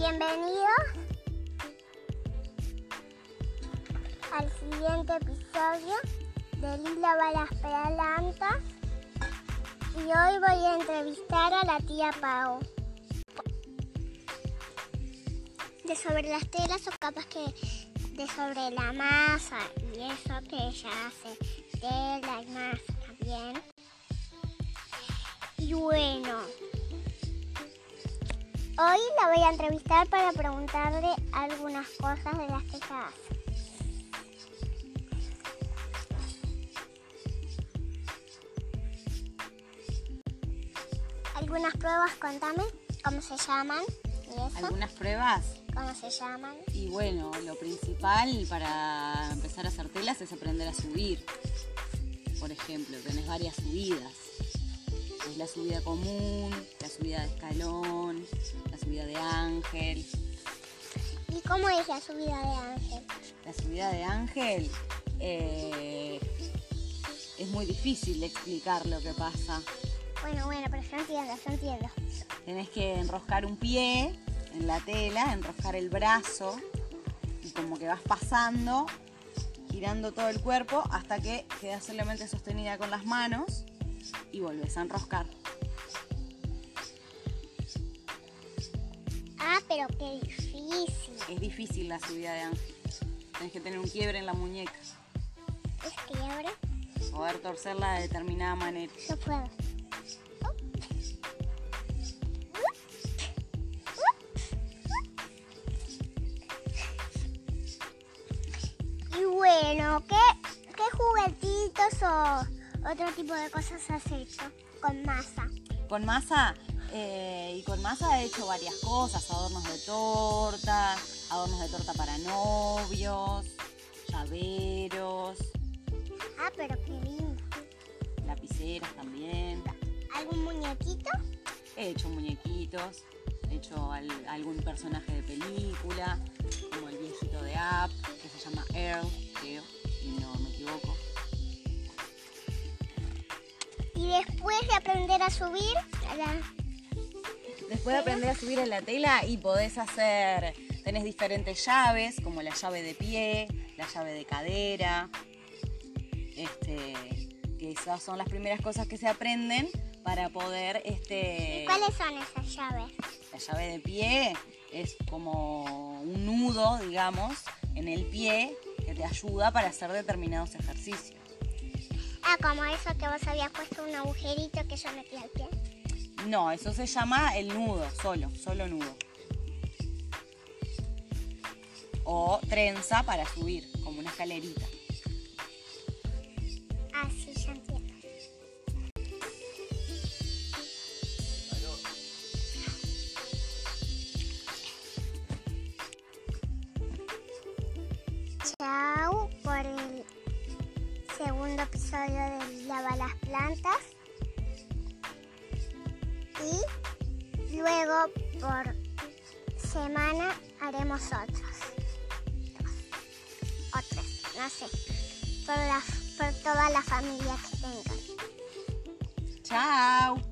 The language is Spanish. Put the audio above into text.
Bienvenidos al siguiente episodio de Lila va las Pedalantas y hoy voy a entrevistar a la tía Pau de sobre las telas o capas que de sobre la masa y eso que ella hace tela y masa también. Y bueno hoy la voy a entrevistar para preguntarle algunas cosas de las que ella hace. Algunas pruebas, contame cómo se llaman y eso. Algunas pruebas ¿Cómo se llaman? y bueno, lo principal para empezar a hacer telas es aprender a subir. Por ejemplo, tenés varias subidas. Es la subida común, la subida de escalón, la subida de ángel. ¿Y cómo es la subida de ángel? La subida de ángel eh, es muy difícil de explicar lo que pasa. Bueno, bueno, pero yo entiendo, yo entiendo. Tenés que enroscar un pie en la tela, enroscar el brazo y como que vas pasando, girando todo el cuerpo hasta que quedas solamente sostenida con las manos y volvés a enroscar. Ah, pero qué difícil. Es difícil la subida de ángel. Tenés que tener un quiebre en la muñeca, ¿Es quiebre? poder torcerla de determinada manera. No puedo. Y bueno, ¿qué, qué juguetitos o otro tipo de cosas has hecho con masa? Con masa, eh, y con masa he hecho varias cosas, adornos de torta, adornos de torta para novios, llaveros, Ah, pero qué lindo. lapiceras también. ¿Algún muñequito? He hecho muñequitos, he hecho al- algún personaje de película, como el viejito de App, que se llama Earl, después de aprender a subir, a la- Después de aprender a subir en la tela y podés hacer, tenés diferentes llaves, como la llave de pie, la llave de cadera, este, que esas son las primeras cosas que se aprenden para poder, este, ¿Y cuáles son esas llaves? la llave de pie es como un nudo, digamos, en el pie que te ayuda para hacer determinados ejercicios. Ah, como eso que vos habías puesto un agujerito que yo metí al pie. No, eso se llama el nudo, solo, solo nudo. O trenza para subir, como una escalerita. Ah, sí, ya entiendo. Chao segundo episodio de Lava las plantas. Y luego por semana haremos otros. Dos. O tres, no sé. Por, la, por toda la familia que tengan. ¡Chao!